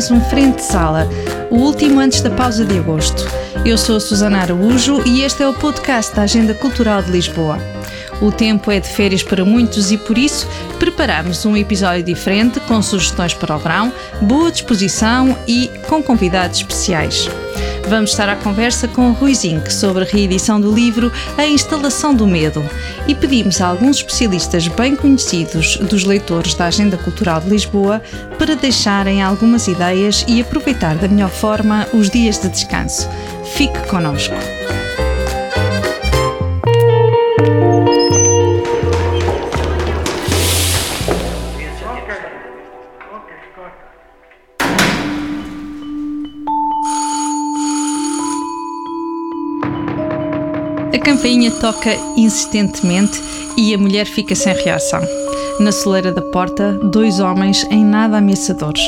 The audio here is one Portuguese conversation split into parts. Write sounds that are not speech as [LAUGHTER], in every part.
Mais um Frente de Sala, o último antes da pausa de agosto. Eu sou a Susana Araújo e este é o podcast da Agenda Cultural de Lisboa. O tempo é de férias para muitos e por isso preparamos um episódio diferente com sugestões para o verão, boa disposição e com convidados especiais. Vamos estar à conversa com Rui Zinck sobre a reedição do livro A Instalação do Medo e pedimos a alguns especialistas bem conhecidos dos leitores da Agenda Cultural de Lisboa para deixarem algumas ideias e aproveitar da melhor forma os dias de descanso. Fique connosco. Campainha toca insistentemente e a mulher fica sem reação. Na soleira da porta, dois homens em nada ameaçadores.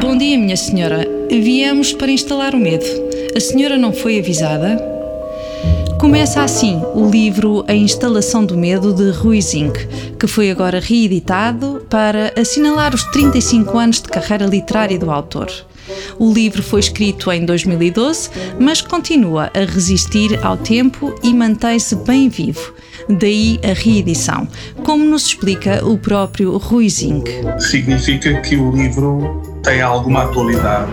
Bom dia, minha senhora. Viemos para instalar o medo. A senhora não foi avisada? Começa assim o livro A Instalação do Medo de Rui Zinck, que foi agora reeditado para assinalar os 35 anos de carreira literária do autor. O livro foi escrito em 2012, mas continua a resistir ao tempo e mantém-se bem vivo. Daí a reedição, como nos explica o próprio Rui Zinck. Significa que o livro tem alguma atualidade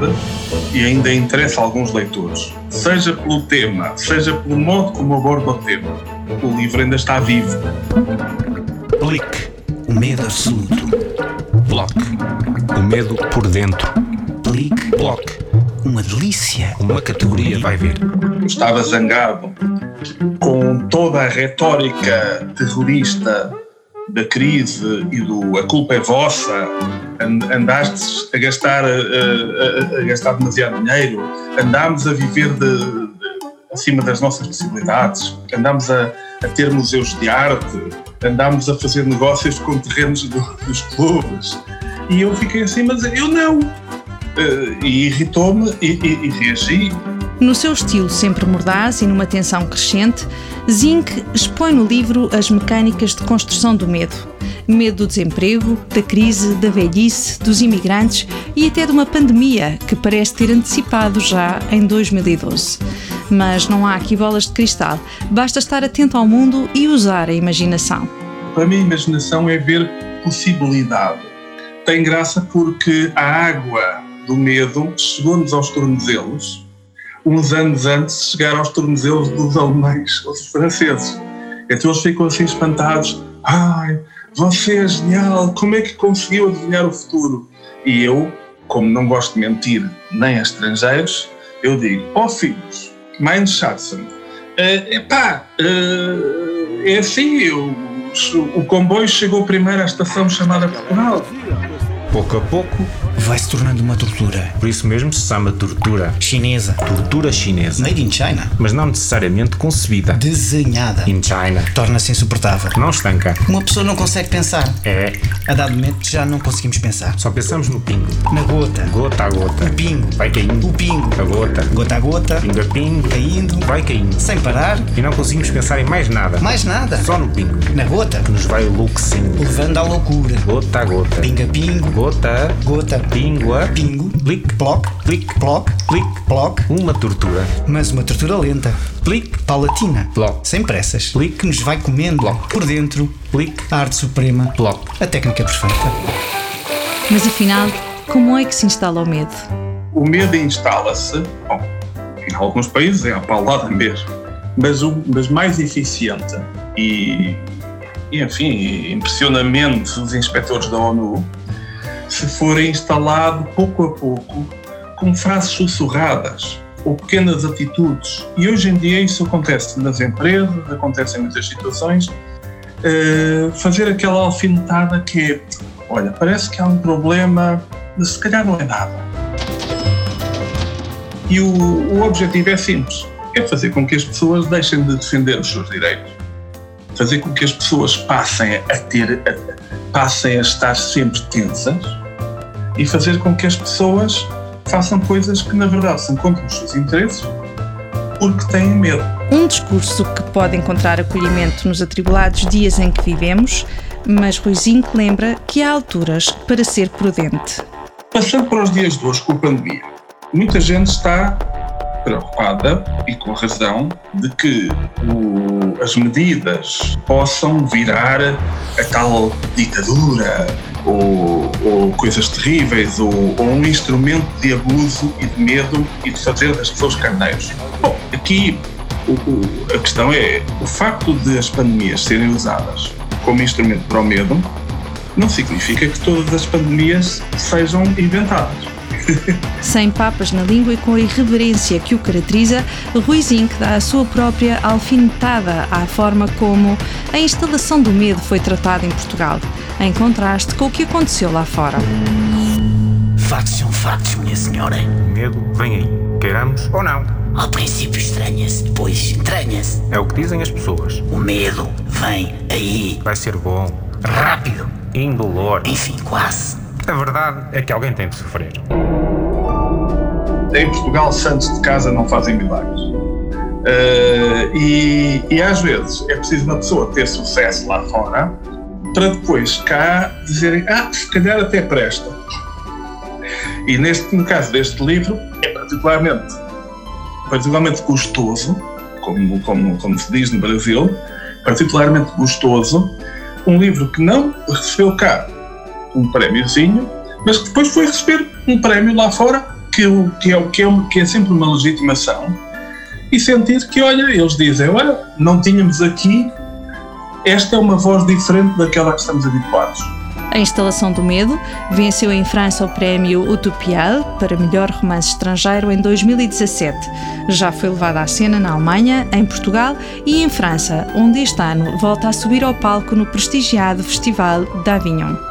e ainda interessa a alguns leitores. Seja pelo tema, seja pelo modo como aborda o tema, o livro ainda está vivo. Blick, o medo absoluto. Block, o medo por dentro. Blick, Block, uma delícia. Uma categoria vai ver. Estava zangado com toda a retórica terrorista da crise e do a culpa é vossa, andaste a gastar, a, a, a gastar demasiado dinheiro, andámos a viver de, de, acima das nossas possibilidades, andámos a, a, ter museus de arte, andámos a fazer negócios com terrenos do, dos clubes. E eu fiquei assim, mas eu não. E irritou-me e, e, e reagi. No seu estilo sempre mordaz e numa tensão crescente, Zinck expõe no livro as mecânicas de construção do medo. Medo do desemprego, da crise, da velhice, dos imigrantes e até de uma pandemia que parece ter antecipado já em 2012. Mas não há aqui bolas de cristal, basta estar atento ao mundo e usar a imaginação. Para mim, a imaginação é ver possibilidade. Tem graça porque a água do medo chegou-nos aos tornozelos uns anos antes de chegar aos tornozelos dos alemães ou dos franceses. Então eles ficam assim espantados. Ai, você é genial, como é que conseguiu adivinhar o futuro? E eu, como não gosto de mentir nem a estrangeiros, eu digo, ó oh, filhos, mein Schatzen, uh, epá, uh, é assim, eu, o comboio chegou primeiro à estação chamada Portugal. Pouco a pouco vai se tornando uma tortura. Por isso mesmo se chama tortura. Chinesa. Tortura chinesa. Made in China. Mas não necessariamente concebida. Desenhada. In China. Torna-se insuportável. Não estanca. Uma pessoa não consegue pensar. É. A dado momento já não conseguimos pensar. Só pensamos no pingo. Na gota. Gota a gota. O pingo. Vai caindo. O pingo. A gota. Gota a gota. Pingo a pingo. Caindo. Vai caindo. Sem parar. E não conseguimos pensar em mais nada. Mais nada. Só no pingo. Na gota. Que nos vai enlouquecendo. Levando à loucura. Gota a gota. Pinga pingo. Gota. Gota. Pingo a Pingo. Plic. Ploc. Plic. Ploc. Plic. Ploc. Uma tortura. Mas uma tortura lenta. Plic. Paulatina. Ploc. Sem pressas. Plic. Que nos vai comendo. Ploc. Por dentro. Plic. A arte suprema. Ploc. A técnica perfeita. Mas afinal, como é que se instala o medo? O medo instala-se, bom, em alguns países é a paulada mesmo, mas o mas mais eficiente e, e, enfim, impressionamente os inspectores da ONU, se for instalado pouco a pouco, com frases sussurradas ou pequenas atitudes. E hoje em dia isso acontece nas empresas, acontece em muitas situações. Uh, fazer aquela alfinetada que é, olha, parece que há um problema, mas se calhar não é nada. E o, o objetivo é simples, é fazer com que as pessoas deixem de defender os seus direitos. Fazer com que as pessoas passem a ter, passem a estar sempre tensas e fazer com que as pessoas façam coisas que na verdade são contra os seus interesses porque têm medo. Um discurso que pode encontrar acolhimento nos atribulados dias em que vivemos, mas Ruizinho lembra que há alturas para ser prudente. Passando para os dias de hoje com a pandemia, muita gente está preocupada, e com razão, de que o, as medidas possam virar a tal ditadura ou, ou coisas terríveis ou, ou, um instrumento de abuso e de medo e de fazer das pessoas carneiros. Bom, aqui o, o, a questão é o facto de as pandemias serem usadas como instrumento para o medo não significa que todas as pandemias sejam inventadas. Sem papas na língua e com a irreverência que o caracteriza, Rui Zinc dá a sua própria alfinetada à forma como a instalação do medo foi tratada em Portugal, em contraste com o que aconteceu lá fora. Factos são factos, minha senhora. O medo vem aí, queiramos ou não. Ao princípio estranha-se, depois entranha-se. É o que dizem as pessoas. O medo vem aí. Vai ser bom. Rápido. Indolor. Enfim, quase. A verdade é que alguém tem de sofrer. Em Portugal, santos de casa não fazem milagres. Uh, e, e, às vezes é preciso uma pessoa ter sucesso lá fora para depois cá dizerem: Ah, se calhar até presta. E neste, no caso deste livro, é particularmente, particularmente gostoso, como, como, como se diz no Brasil, particularmente gostoso, um livro que não recebeu cá um prémiozinho, mas que depois foi receber um prémio lá fora, que, que, é, que, é, que é sempre uma legitimação, e sentir que, olha, eles dizem, olha, não tínhamos aqui, esta é uma voz diferente daquela que estamos habituados. A instalação do medo venceu em França o prémio Utopial para melhor romance estrangeiro em 2017. Já foi levada à cena na Alemanha, em Portugal e em França, onde este ano volta a subir ao palco no prestigiado Festival d'Avignon.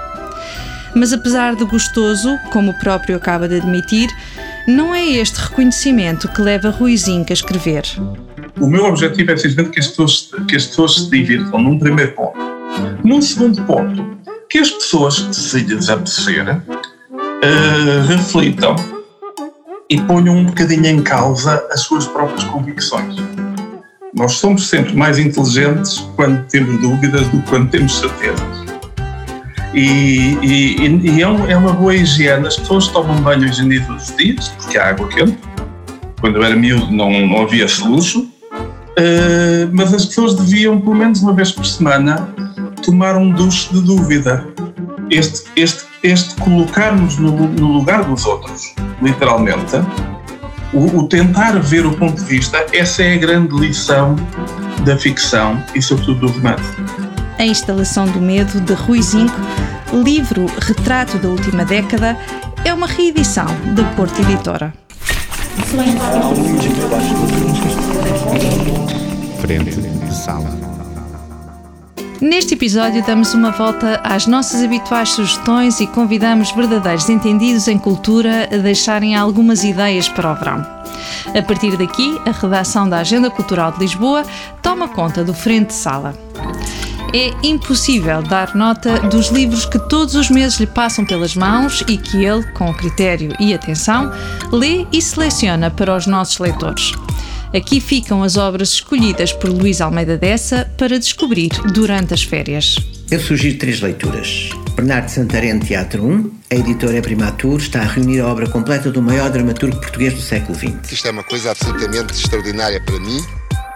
Mas apesar de gostoso, como o próprio acaba de admitir, não é este reconhecimento que leva Ruizinho a escrever. O meu objetivo é simplesmente que as pessoas, que as pessoas se divirtam, num primeiro ponto. Num segundo ponto, que as pessoas, se lhes apetecer, uh, reflitam e ponham um bocadinho em causa as suas próprias convicções. Nós somos sempre mais inteligentes quando temos dúvidas do que quando temos certezas. E, e, e é, é, uma boa higiene. As pessoas tomam banho hoje todos os dias, porque há água quente. Quando eu era miúdo não, não havia esse luxo. Uh, mas as pessoas deviam, pelo menos uma vez por semana, tomar um duche de dúvida. Este, este, este colocar-nos no, no, lugar dos outros, literalmente, o, o, tentar ver o ponto de vista, essa é a grande lição da ficção e, sobretudo, do romance. A instalação do medo de Rui Zinco, livro Retrato da Última Década, é uma reedição da Porta Editora. Frente de sala. Neste episódio damos uma volta às nossas habituais sugestões e convidamos verdadeiros entendidos em cultura a deixarem algumas ideias para o verão. A partir daqui, a redação da Agenda Cultural de Lisboa toma conta do Frente de Sala. É impossível dar nota dos livros que todos os meses lhe passam pelas mãos e que ele, com critério e atenção, lê e seleciona para os nossos leitores. Aqui ficam as obras escolhidas por Luís Almeida Dessa para descobrir durante as férias. Eu sugiro três leituras. Bernardo Santarém, Teatro 1. A editora é Primatur está a reunir a obra completa do maior dramaturgo português do século XX. Isto é uma coisa absolutamente extraordinária para mim.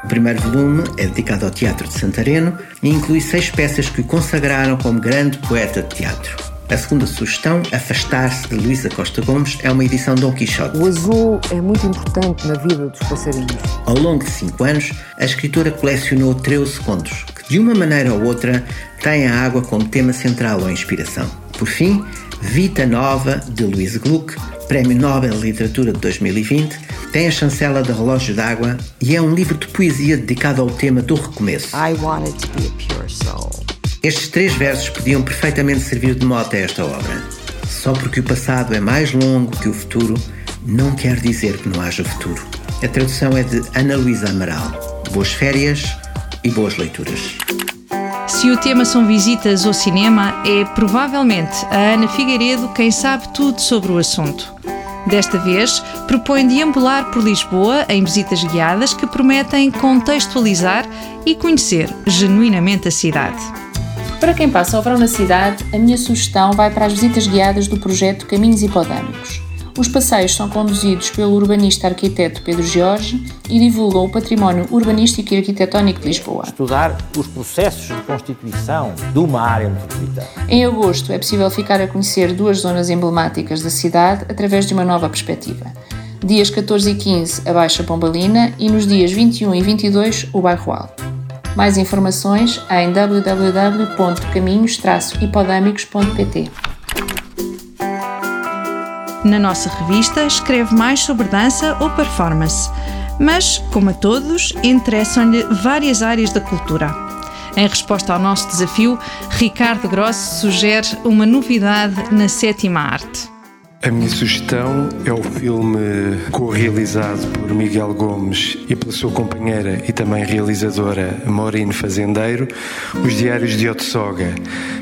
O primeiro volume é dedicado ao Teatro de Santareno e inclui seis peças que o consagraram como grande poeta de teatro. A segunda sugestão, Afastar-se, de Luísa Costa Gomes, é uma edição de Dom Quixote. O azul é muito importante na vida dos passarinhos. Ao longo de cinco anos, a escritora colecionou 13 contos, que de uma maneira ou outra têm a água como tema central ou inspiração. Por fim, Vita Nova, de Luís Gluck, Prémio Nobel de Literatura de 2020, tem a chancela de Relógio d'Água e é um livro de poesia dedicado ao tema do recomeço. I wanted to be a pure soul. Estes três versos podiam perfeitamente servir de mote a esta obra. Só porque o passado é mais longo que o futuro, não quer dizer que não haja futuro. A tradução é de Ana Luísa Amaral. Boas férias e boas leituras. Se o tema são visitas ou cinema, é provavelmente a Ana Figueiredo quem sabe tudo sobre o assunto. Desta vez, propõe deambular por Lisboa em visitas guiadas que prometem contextualizar e conhecer genuinamente a cidade. Para quem passa o verão na cidade, a minha sugestão vai para as visitas guiadas do projeto Caminhos Hipodâmicos. Os passeios são conduzidos pelo urbanista arquiteto Pedro Jorge e divulgam o património urbanístico e arquitetónico de Lisboa. Estudar os processos de constituição de uma área metropolitana. Em agosto é possível ficar a conhecer duas zonas emblemáticas da cidade através de uma nova perspectiva. Dias 14 e 15, a Baixa Pombalina e nos dias 21 e 22, o Bairro Alto. Mais informações em www.caminhos-hipodâmicos.pt. Na nossa revista escreve mais sobre dança ou performance, mas, como a todos, interessam-lhe várias áreas da cultura. Em resposta ao nosso desafio, Ricardo Gross sugere uma novidade na sétima arte. A minha sugestão é o filme co-realizado por Miguel Gomes e pela sua companheira e também realizadora Maureen Fazendeiro, Os Diários de Otsoga,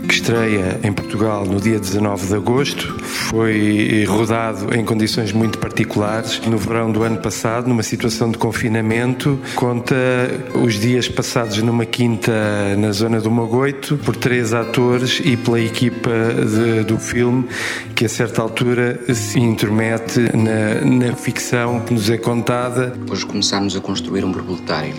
que estreia em Portugal no dia 19 de agosto. Foi rodado em condições muito particulares no verão do ano passado, numa situação de confinamento. Conta os dias passados numa quinta na zona do Mogoito por três atores e pela equipa de, do filme, que a certa altura se intromete na, na ficção que nos é contada. Hoje começámos a construir um borboletário.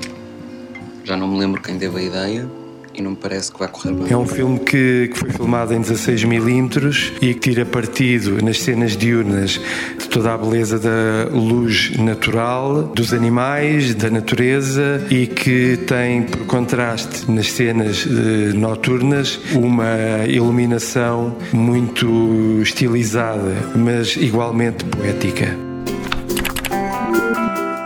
Já não me lembro quem teve a ideia e não me parece que vai correr bem. É um filme que, que foi filmado em 16mm e que tira partido nas cenas diurnas de toda a beleza da luz natural, dos animais, da natureza e que tem por contraste nas cenas eh, noturnas uma iluminação muito estilizada, mas igualmente poética.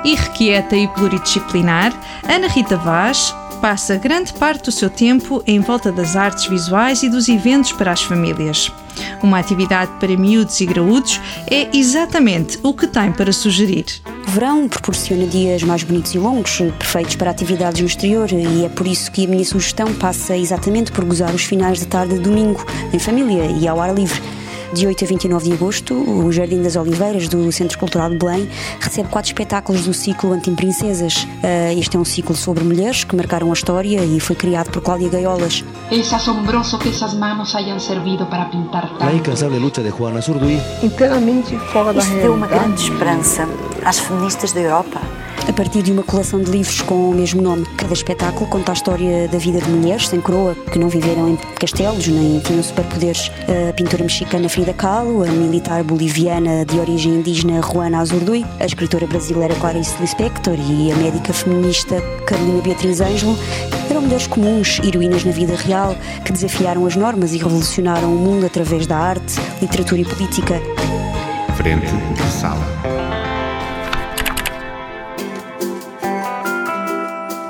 Irrequieta e pluridisciplinar, Ana Rita Vaz passa grande parte do seu tempo em volta das artes visuais e dos eventos para as famílias. Uma atividade para miúdos e graúdos é exatamente o que tem para sugerir. O verão proporciona dias mais bonitos e longos, perfeitos para atividades no exterior, e é por isso que a minha sugestão passa exatamente por gozar os finais de tarde de domingo, em família e ao ar livre. De 8 a 29 de agosto, o Jardim das Oliveiras do Centro Cultural de Belém recebe quatro espetáculos do ciclo Antim-Princesas. Uh, este é um ciclo sobre mulheres que marcaram a história e foi criado por Cláudia Gaiolas. É assombroso que essas manos hayan servido para pintar tanto. La incansável luta de Juana Zurduy. Inteiramente fora da Isto realidade. deu uma grande esperança às feministas da Europa a partir de uma coleção de livros com o mesmo nome. Cada espetáculo conta a história da vida de mulheres sem coroa, que não viveram em castelos nem tinham superpoderes. A pintora mexicana Frida Kahlo, a militar boliviana de origem indígena Juana Azurduy, a escritora brasileira Clarice Lispector e a médica feminista Carolina Beatriz Ângelo eram mulheres comuns, heroínas na vida real, que desafiaram as normas e revolucionaram o mundo através da arte, literatura e política. Frente de sala.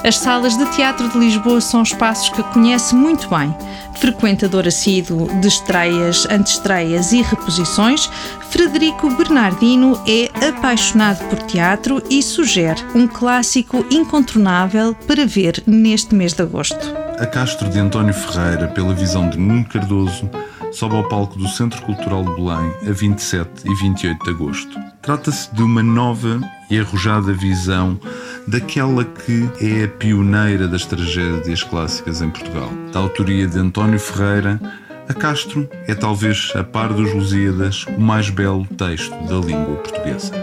As salas de teatro de Lisboa são espaços que conhece muito bem. Frequentador assíduo de estreias, antestreias e reposições, Frederico Bernardino é apaixonado por teatro e sugere um clássico incontornável para ver neste mês de agosto. A Castro de António Ferreira, pela visão de Nuno Cardoso, sobe ao palco do Centro Cultural de Belém a 27 e 28 de agosto. Trata-se de uma nova e arrojada visão daquela que é a pioneira das tragédias clássicas em Portugal. Da autoria de António Ferreira, a Castro é talvez, a par dos Lusíadas, o mais belo texto da língua portuguesa.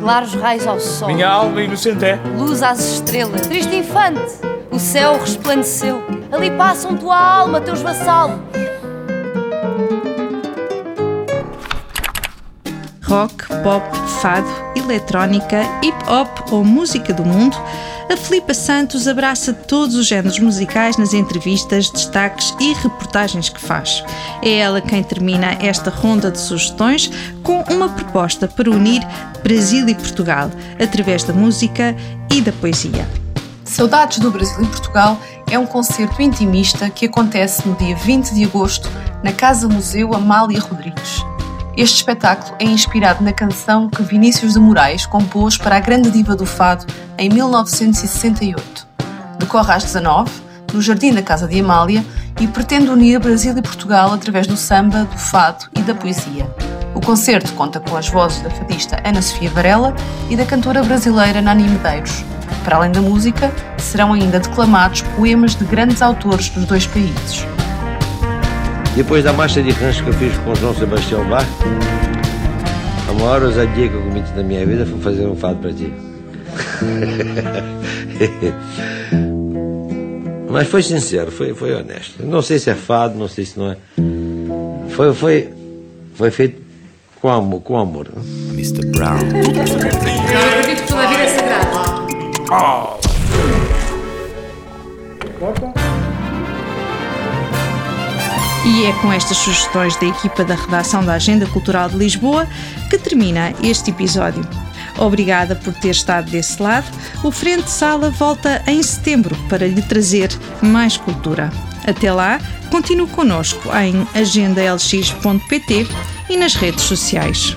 Claros raios ao sol. Minha alma inocente é. Luz às estrelas. Triste infante, o céu resplandeceu. Ali passam tua alma, teus vassalos. rock, pop, fado, eletrónica, hip hop ou música do mundo, a Filipa Santos abraça todos os géneros musicais nas entrevistas, destaques e reportagens que faz. É ela quem termina esta ronda de sugestões com uma proposta para unir Brasil e Portugal através da música e da poesia. Saudades do Brasil e Portugal é um concerto intimista que acontece no dia 20 de agosto na Casa Museu Amália Rodrigues. Este espetáculo é inspirado na canção que Vinícius de Moraes compôs para a grande diva do fado em 1968. Decorre às 19 no Jardim da Casa de Amália e pretende unir Brasil e Portugal através do samba, do fado e da poesia. O concerto conta com as vozes da fadista Ana Sofia Varela e da cantora brasileira Nani Medeiros. Para além da música, serão ainda declamados poemas de grandes autores dos dois países. Depois da marcha de rancho que eu fiz com o João Sebastião Bach, a maior ousadia que eu cometi na minha vida foi fazer um fado para ti. [LAUGHS] Mas foi sincero, foi, foi honesto. Não sei se é fado, não sei se não é. Foi, foi, foi feito com amor. Com amor. Mr. Brown. Eu acredito que toda vida é sagrada. E é com estas sugestões da equipa da redação da Agenda Cultural de Lisboa que termina este episódio. Obrigada por ter estado desse lado. O Frente Sala volta em setembro para lhe trazer mais cultura. Até lá, continue connosco em agendalx.pt e nas redes sociais.